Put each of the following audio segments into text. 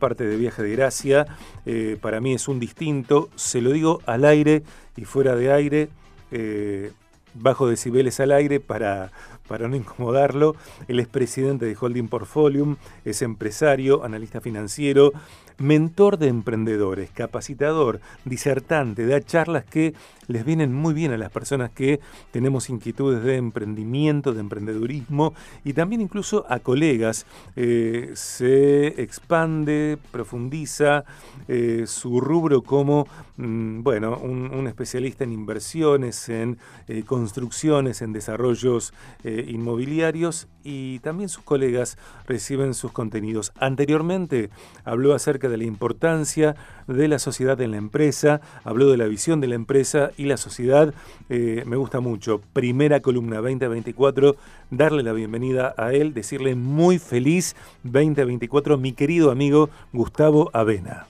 parte de Viaje de Gracia. Eh, para mí es un distinto. Se lo digo al aire y fuera de aire. Eh, bajo decibeles al aire para, para no incomodarlo. Él es presidente de Holding Portfolium, es empresario, analista financiero, mentor de emprendedores, capacitador, disertante, da charlas que les vienen muy bien a las personas que tenemos inquietudes de emprendimiento, de emprendedurismo y también incluso a colegas. Eh, se expande, profundiza eh, su rubro como, mm, bueno, un, especialista en inversiones, en eh, construcciones, en desarrollos inmobiliarios y también sus colegas reciben sus contenidos. Anteriormente habló acerca de la importancia de la sociedad en la empresa, habló de la visión de la empresa y la sociedad. Eh, me gusta mucho. Primera columna 2024, darle la bienvenida a él, decirle muy feliz 2024, mi querido amigo Gustavo Avena.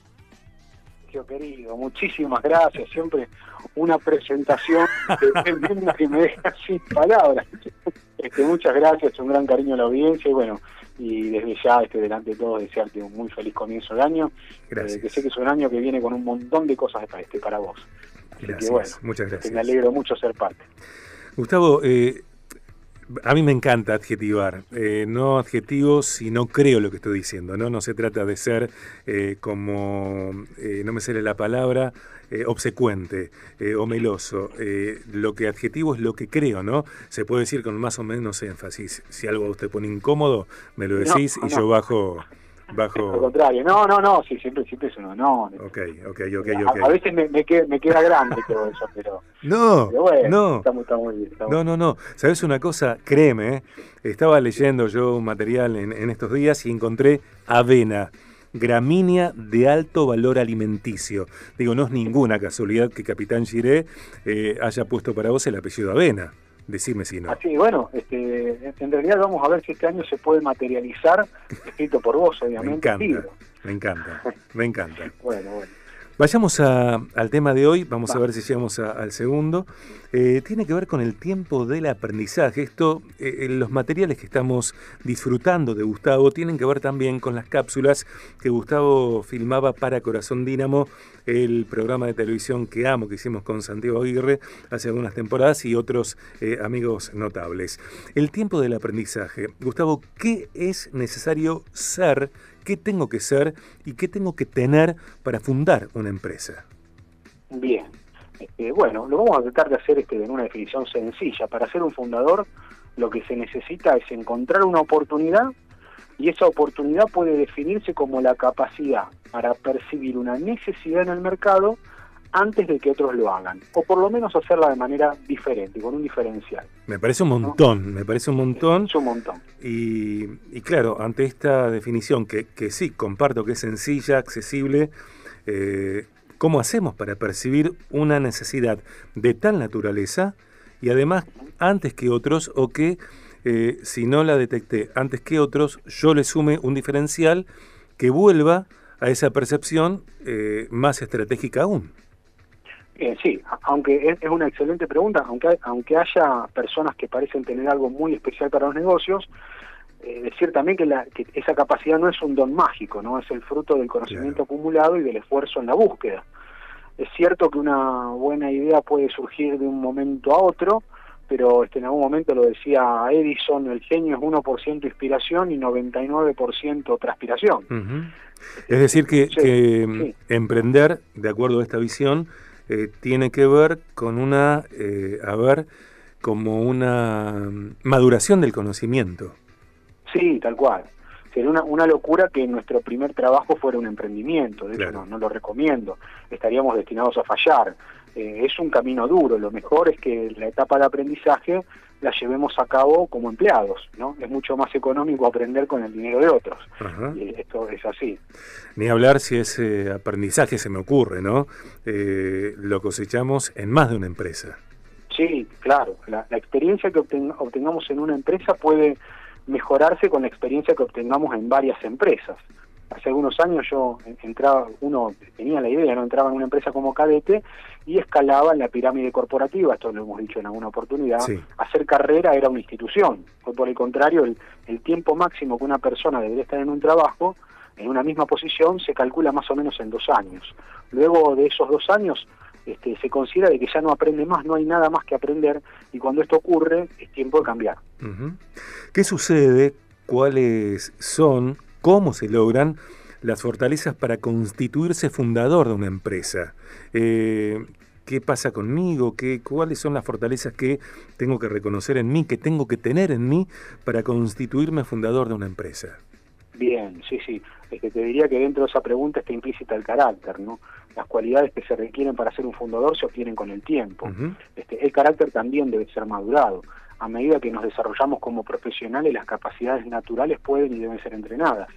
Querido, muchísimas gracias. Siempre una presentación que me deja sin palabras. Este, muchas gracias, un gran cariño a la audiencia y bueno, y desde ya, este, delante de todos, desearte un muy feliz comienzo de año. Gracias. Eh, que sé que es un año que viene con un montón de cosas para, este, para vos. gracias, bueno, muchas este, gracias. me alegro mucho ser parte. Gustavo, eh, a mí me encanta adjetivar, eh, no adjetivos si no creo lo que estoy diciendo, ¿no? No se trata de ser como, no me sale la palabra, eh, obsecuente eh, o meloso. Eh, lo que adjetivo es lo que creo, ¿no? Se puede decir con más o menos énfasis. Si algo a usted pone incómodo, me lo decís y yo bajo... Bajo... Al contrario, no, no, no, sí, siempre, siempre es un honor. Ok, ok, ok, ok. A, veces me, me, queda, me, queda, grande todo eso, pero... No, no. Está muy, está muy bien, no, no, no. ¿Sabes una cosa? Créeme, estaba leyendo yo un material en, en estos días y encontré avena gramínea de alto valor alimenticio. Digo, no es ninguna casualidad que Capitán Giré eh, haya puesto para vos el apellido Avena. Decime si no. Así, bueno, este, en realidad vamos a ver si este año se puede materializar, escrito por vos, obviamente. Me encanta, me encanta, me encanta. bueno, bueno. Vayamos al tema de hoy, vamos a ver si llegamos al segundo. Eh, tiene que ver con el tiempo del aprendizaje. Esto, eh, los materiales que estamos disfrutando de Gustavo tienen que ver también con las cápsulas que Gustavo filmaba para Corazón Dínamo, el programa de televisión que amo que hicimos con Santiago Aguirre hace algunas temporadas y otros eh, amigos notables. El tiempo del aprendizaje. Gustavo, ¿qué es necesario ser? Qué tengo que ser y qué tengo que tener para fundar una empresa. Bien, este, bueno, lo vamos a tratar de hacer este, en una definición sencilla. Para ser un fundador, lo que se necesita es encontrar una oportunidad y esa oportunidad puede definirse como la capacidad para percibir una necesidad en el mercado antes de que otros lo hagan, o por lo menos hacerla de manera diferente, con un diferencial. Me parece un montón, me parece un montón. Es un montón. Y, claro, ante esta definición, que, sí, comparto que es sencilla, accesible, eh, ¿cómo hacemos para percibir una necesidad de tal naturaleza y además antes que otros o que eh, si no la detecté antes que otros, yo le sume un diferencial que vuelva a esa percepción eh, más estratégica aún? Eh, sí, aunque es, una excelente pregunta, aunque, aunque haya personas que parecen tener algo muy especial para los negocios, eh, decir también que, la, que esa capacidad no es un don mágico, no es el fruto del conocimiento acumulado y del esfuerzo en la búsqueda. Es cierto que una buena idea puede surgir de un momento a otro, pero este, en algún momento lo decía Edison, el genio es 1% inspiración y 99% transpiración. Es decir, que, emprender, de acuerdo a esta visión, eh, tiene que ver con una, eh, a ver, como una maduración del conocimiento. Sí, tal cual. Sería una, una locura que nuestro primer trabajo fuera un emprendimiento, de hecho no, lo recomiendo, estaríamos destinados a fallar. Eh, es un camino duro, lo mejor es que la etapa de aprendizaje la llevemos a cabo como empleados, ¿no? Es mucho más económico aprender con el dinero de otros. Y esto es así. Ni hablar si ese aprendizaje se me ocurre, ¿no? Eh, lo cosechamos en más de una empresa. Sí, claro. La, experiencia que obtengamos en una empresa puede mejorarse con la experiencia que obtengamos en varias empresas hace algunos años yo entraba, uno tenía la idea, no entraba en una empresa como cadete y escalaba en la pirámide corporativa, esto lo hemos dicho en alguna oportunidad, hacer carrera era una institución, o por el contrario, el, tiempo máximo que una persona debería estar en un trabajo en una misma posición se calcula más o menos en dos años. Luego de esos dos años este, se considera de que ya no aprende más, no hay nada más que aprender y cuando esto ocurre es tiempo de cambiar. ¿Qué sucede? ¿Cuáles son? ¿Cómo se logran? las fortalezas para constituirse fundador de una empresa. Eh, ¿Qué pasa conmigo? ¿Qué, ¿Cuáles son las fortalezas que tengo que reconocer en mí, que tengo que tener en mí para constituirme fundador de una empresa? Bien, sí, sí. Es que te diría que dentro de esa pregunta está implícita el carácter, ¿no? Las cualidades que se requieren para ser un fundador se obtienen con el tiempo. este, el carácter también debe ser madurado. A medida que nos desarrollamos como profesionales, las capacidades naturales pueden y deben ser entrenadas.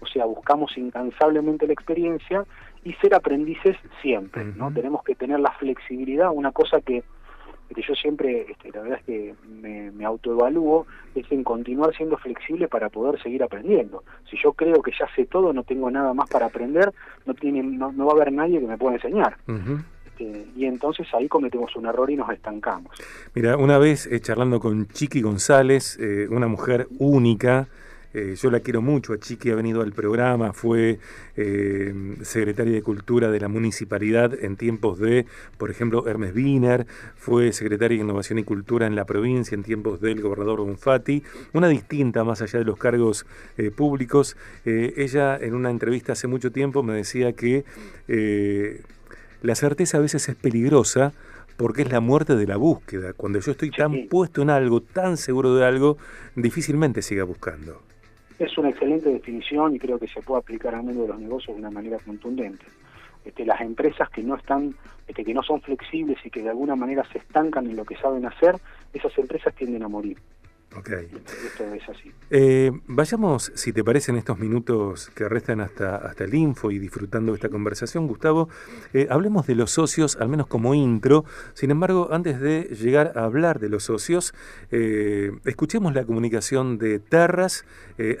O sea, buscamos incansablemente la experiencia y ser aprendices siempre, ¿no? Tenemos que tener la flexibilidad, una cosa que, que yo siempre, este, la verdad es que me, me, autoevalúo, es en continuar siendo flexible para poder seguir aprendiendo. Si yo creo que ya sé todo, no tengo nada más para aprender, no, tiene, no, va a haber nadie que me pueda enseñar. Y entonces ahí cometemos un error y nos estancamos. Mira, una vez eh, charlando con Chiqui González, eh, una mujer única, eh, yo la quiero mucho, a Chiqui ha venido al programa, fue secretaria de Cultura de la Municipalidad en tiempos de, por ejemplo, Hermes Wiener, fue secretaria de Innovación y Cultura en la provincia en tiempos del gobernador Bonfatti, una distinta más allá de los cargos públicos. ella en una entrevista hace mucho tiempo me decía que la certeza a veces es peligrosa porque es la muerte de la búsqueda. Cuando yo estoy tan puesto en algo, tan seguro de algo, difícilmente siga buscando. Es una excelente definición y creo que se puede aplicar al mundo de los negocios de una manera contundente. Este, las empresas que no están, este, que no son flexibles y que de alguna manera se estancan en lo que saben hacer, esas empresas tienden a morir. Ok. Esto es así. Eh, vayamos, si te parece, en estos minutos que restan hasta, hasta el info y disfrutando esta conversación, Gustavo, eh, hablemos de los socios, al menos como intro. Sin embargo, antes de llegar a hablar de los socios, eh, escuchemos la comunicación de Terras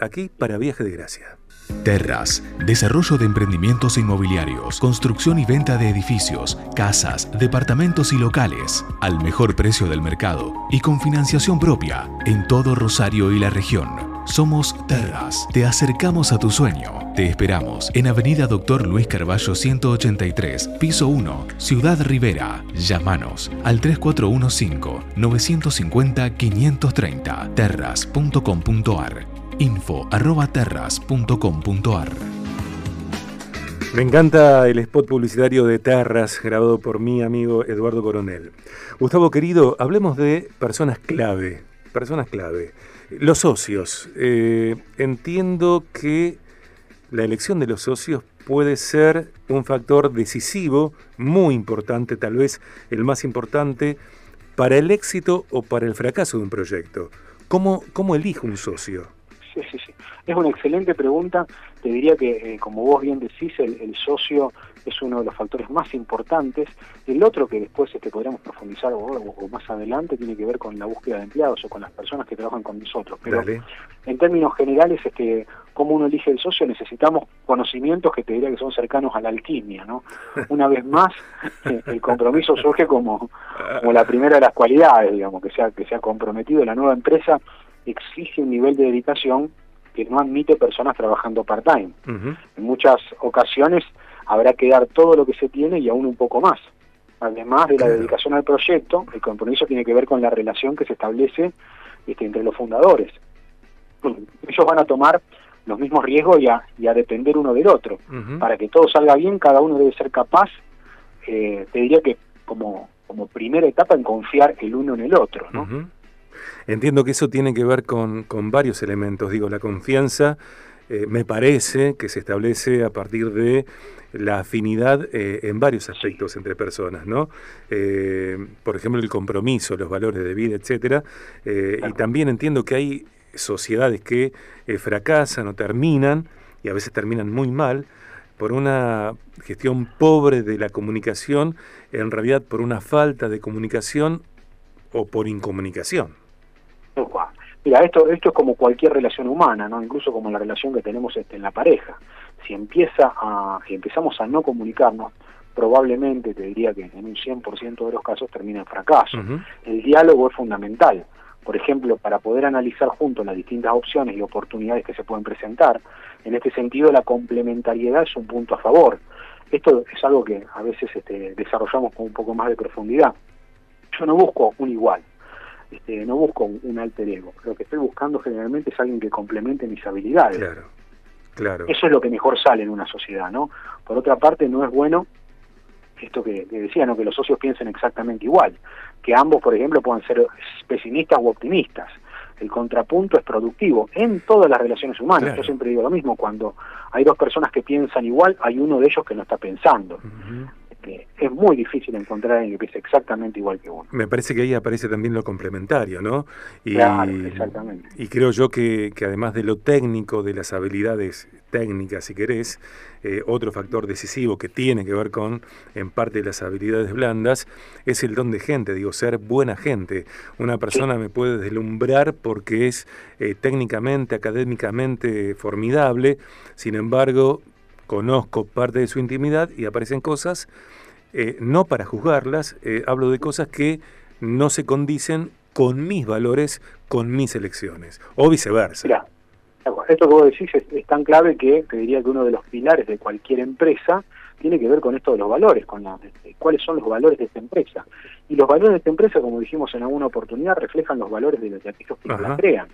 aquí para Viaje de Gracia. Terras, desarrollo de emprendimientos inmobiliarios, construcción y venta de edificios, casas, departamentos y locales, al mejor precio del mercado y con financiación propia en todo Rosario y la región. Somos Terras, te acercamos a tu sueño. Te esperamos en Avenida Doctor Luis Carballo 183, piso 1, Ciudad Rivera. Llámanos al 3415-950-530 terras.com.ar info.terras.com.ar. Me encanta el spot publicitario de Terras, grabado por mi amigo Eduardo Coronel. Gustavo querido, hablemos de personas clave. Personas clave. Los socios. Eh, entiendo que la elección de los socios puede ser un factor decisivo, muy importante, tal vez el más importante, para el éxito o para el fracaso de un proyecto. ¿Cómo, cómo elijo un socio? Sí, sí, sí. Es una excelente pregunta. Te diría que, eh, como vos bien decís, el, socio es uno de los factores más importantes. El otro que después este, podríamos profundizar o, más adelante tiene que ver con la búsqueda de empleados o con las personas que trabajan con nosotros. Pero en términos generales, este, cómo uno elige el socio, necesitamos conocimientos que te diría que son cercanos a la alquimia. ¿no? Una vez más, eh, el compromiso surge como, como la primera de las cualidades, digamos, que sea, que sea comprometido la nueva empresa exige un nivel de dedicación que no admite personas trabajando part-time. En muchas ocasiones habrá que dar todo lo que se tiene y aún un poco más. Además de la dedicación al proyecto, el compromiso tiene que ver con la relación que se establece este, entre los fundadores. Ellos van a tomar los mismos riesgos y a, depender uno del otro. Para que todo salga bien, cada uno debe ser capaz, eh, te diría que como, como primera etapa, en confiar el uno en el otro. ¿no? Entiendo que eso tiene que ver con, varios elementos. Digo, la confianza eh, me parece que se establece a partir de la afinidad eh, en varios aspectos entre personas, ¿no? Eh, por ejemplo, el compromiso, los valores de vida, etcétera. Y también entiendo que hay sociedades que fracasan o terminan, y a veces terminan muy mal, por una gestión pobre de la comunicación, en realidad por una falta de comunicación o por incomunicación. Mira, esto, esto es como cualquier relación humana, ¿no? Incluso como la relación que tenemos este, en la pareja. Si empieza a, si empezamos a no comunicarnos, probablemente te diría que en un 100% de los casos termina en fracaso. El diálogo es fundamental. Por ejemplo, para poder analizar juntos las distintas opciones y oportunidades que se pueden presentar, En este sentido, la complementariedad es un punto a favor. Esto es algo que a veces este, desarrollamos con un poco más de profundidad. Yo no busco un igual, este, no busco un, alter ego. Lo que estoy buscando generalmente es alguien que complemente mis habilidades. Claro, claro. Eso es lo que mejor sale en una sociedad, ¿no? Por otra parte, no es bueno esto que, decía, ¿no? que los socios piensen exactamente igual, que ambos, por ejemplo, puedan ser pesimistas u optimistas. El contrapunto es productivo en todas las relaciones humanas. Yo siempre digo lo mismo, cuando hay dos personas que piensan igual, hay uno de ellos que no está pensando es muy difícil encontrar a alguien que piense exactamente igual que uno. Me parece que ahí aparece también lo complementario, ¿no? Y, claro, exactamente. Y creo yo que, además de lo técnico, de las habilidades técnicas, si querés, eh, otro factor decisivo que tiene que ver con, en parte, las habilidades blandas, es el don de gente, digo, ser buena gente. Una persona me puede deslumbrar porque es eh, técnicamente, académicamente formidable, sin embargo, conozco parte de su intimidad y aparecen cosas, eh, no para juzgarlas, eh, hablo de cosas que no se condicen con mis valores, con mis elecciones, o viceversa. Mira, esto que vos decís es, tan clave que te diría que uno de los pilares de cualquier empresa tiene que ver con esto de los valores, con la, este, cuáles son los valores de esta empresa. Y los valores de esta empresa, como dijimos en alguna oportunidad, reflejan los valores de, los, de aquellos que la crean.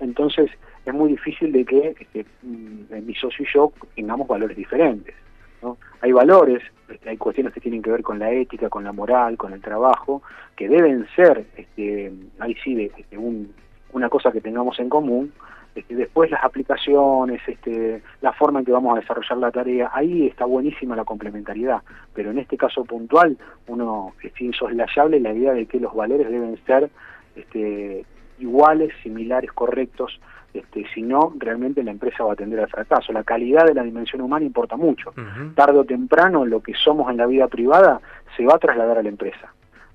Entonces, es muy difícil de que este, mm, mi socio y yo tengamos valores diferentes. ¿no? Hay valores, este, hay cuestiones que tienen que ver con la ética, con la moral, con el trabajo, que deben ser, este, ahí sí, de, este, una cosa que tengamos en común. Este, después las aplicaciones, este, la forma en que vamos a desarrollar la tarea, ahí está buenísima la complementariedad, pero en este caso puntual uno es insoslayable la idea de que los valores deben ser este, iguales, similares, correctos, este, si no, realmente la empresa va a tender al fracaso. La calidad de la dimensión humana importa mucho. Tarde o temprano, lo que somos en la vida privada se va a trasladar a la empresa.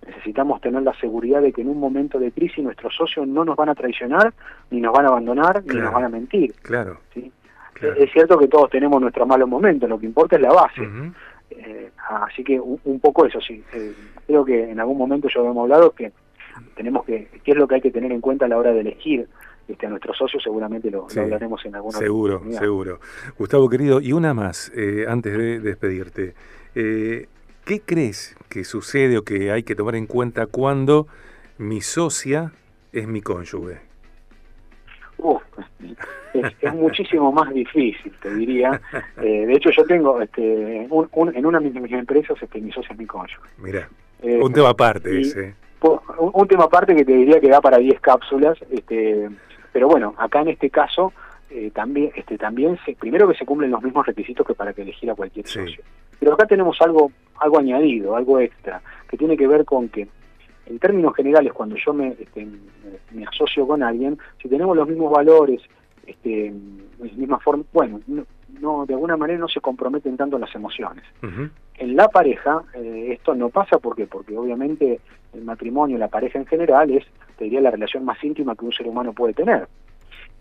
Necesitamos tener la seguridad de que en un momento de crisis nuestros socios no nos van a traicionar, ni nos van a abandonar, ni nos van a mentir. Claro. Es cierto que todos tenemos nuestros malos momentos, lo que importa es la base. Eh, así que un, poco eso sí. Eh, creo que en algún momento yo hemos hablado que tenemos que, qué es lo que hay que tener en cuenta a la hora de elegir este, a nuestros socios, seguramente lo, hablaremos en alguna Seguro, seguro. Gustavo querido, y una más, eh, antes de despedirte. Eh, ¿Qué crees que sucede o que hay que tomar en cuenta cuando mi socia es mi cónyuge? es, muchísimo más difícil, te diría. Eh, de hecho, yo tengo este, en una de mis empresas este, mi socia es mi cónyuge. Mira, un tema aparte ese un, tema aparte que te diría que da para 10 cápsulas, este, pero bueno, acá en este caso eh, también, este, también se, primero que se cumplen los mismos requisitos que para que elegir a cualquier socio. Pero acá tenemos algo, algo añadido, algo extra, que tiene que ver con que en términos generales, cuando yo me, este, me asocio con alguien, si tenemos los mismos valores, este, misma forma, bueno, no, de alguna manera no se comprometen tanto las emociones. En la pareja eh, esto no pasa porque porque obviamente el matrimonio, la pareja en general es, te diría, la relación más íntima que un ser humano puede tener.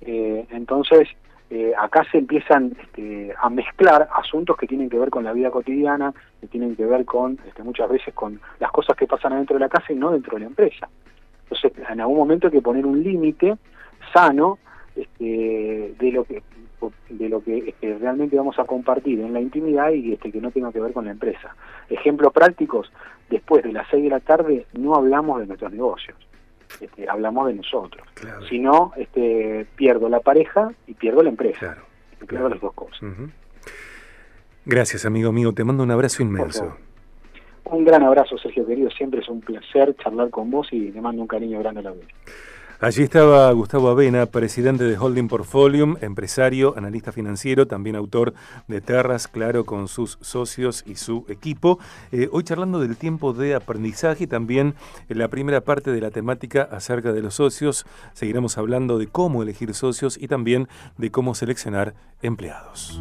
Eh, entonces eh, acá se empiezan este, a mezclar asuntos que tienen que ver con la vida cotidiana, que tienen que ver con este, muchas veces con las cosas que pasan adentro de la casa y no dentro de la empresa. Entonces en algún momento hay que poner un límite sano este, de lo que de lo que este, realmente vamos a compartir en la intimidad y este, que no tenga que ver con la empresa. Ejemplos prácticos, después de las 6 de la tarde no hablamos de nuestros negocios, este, hablamos de nosotros. Si no, este, pierdo la pareja y pierdo la empresa. Pierdo las dos cosas. Gracias, amigo mío. Te mando un abrazo inmenso. Un gran abrazo, Sergio querido. Siempre es un placer charlar con vos y te mando un cariño grande a la vida. Allí estaba Gustavo Avena, presidente de Holding Portfolio, empresario, analista financiero, también autor de Terras, claro, con sus socios y su equipo. Eh, hoy charlando del tiempo de aprendizaje y también en la primera parte de la temática acerca de los socios. Seguiremos hablando de cómo elegir socios y también de cómo seleccionar empleados.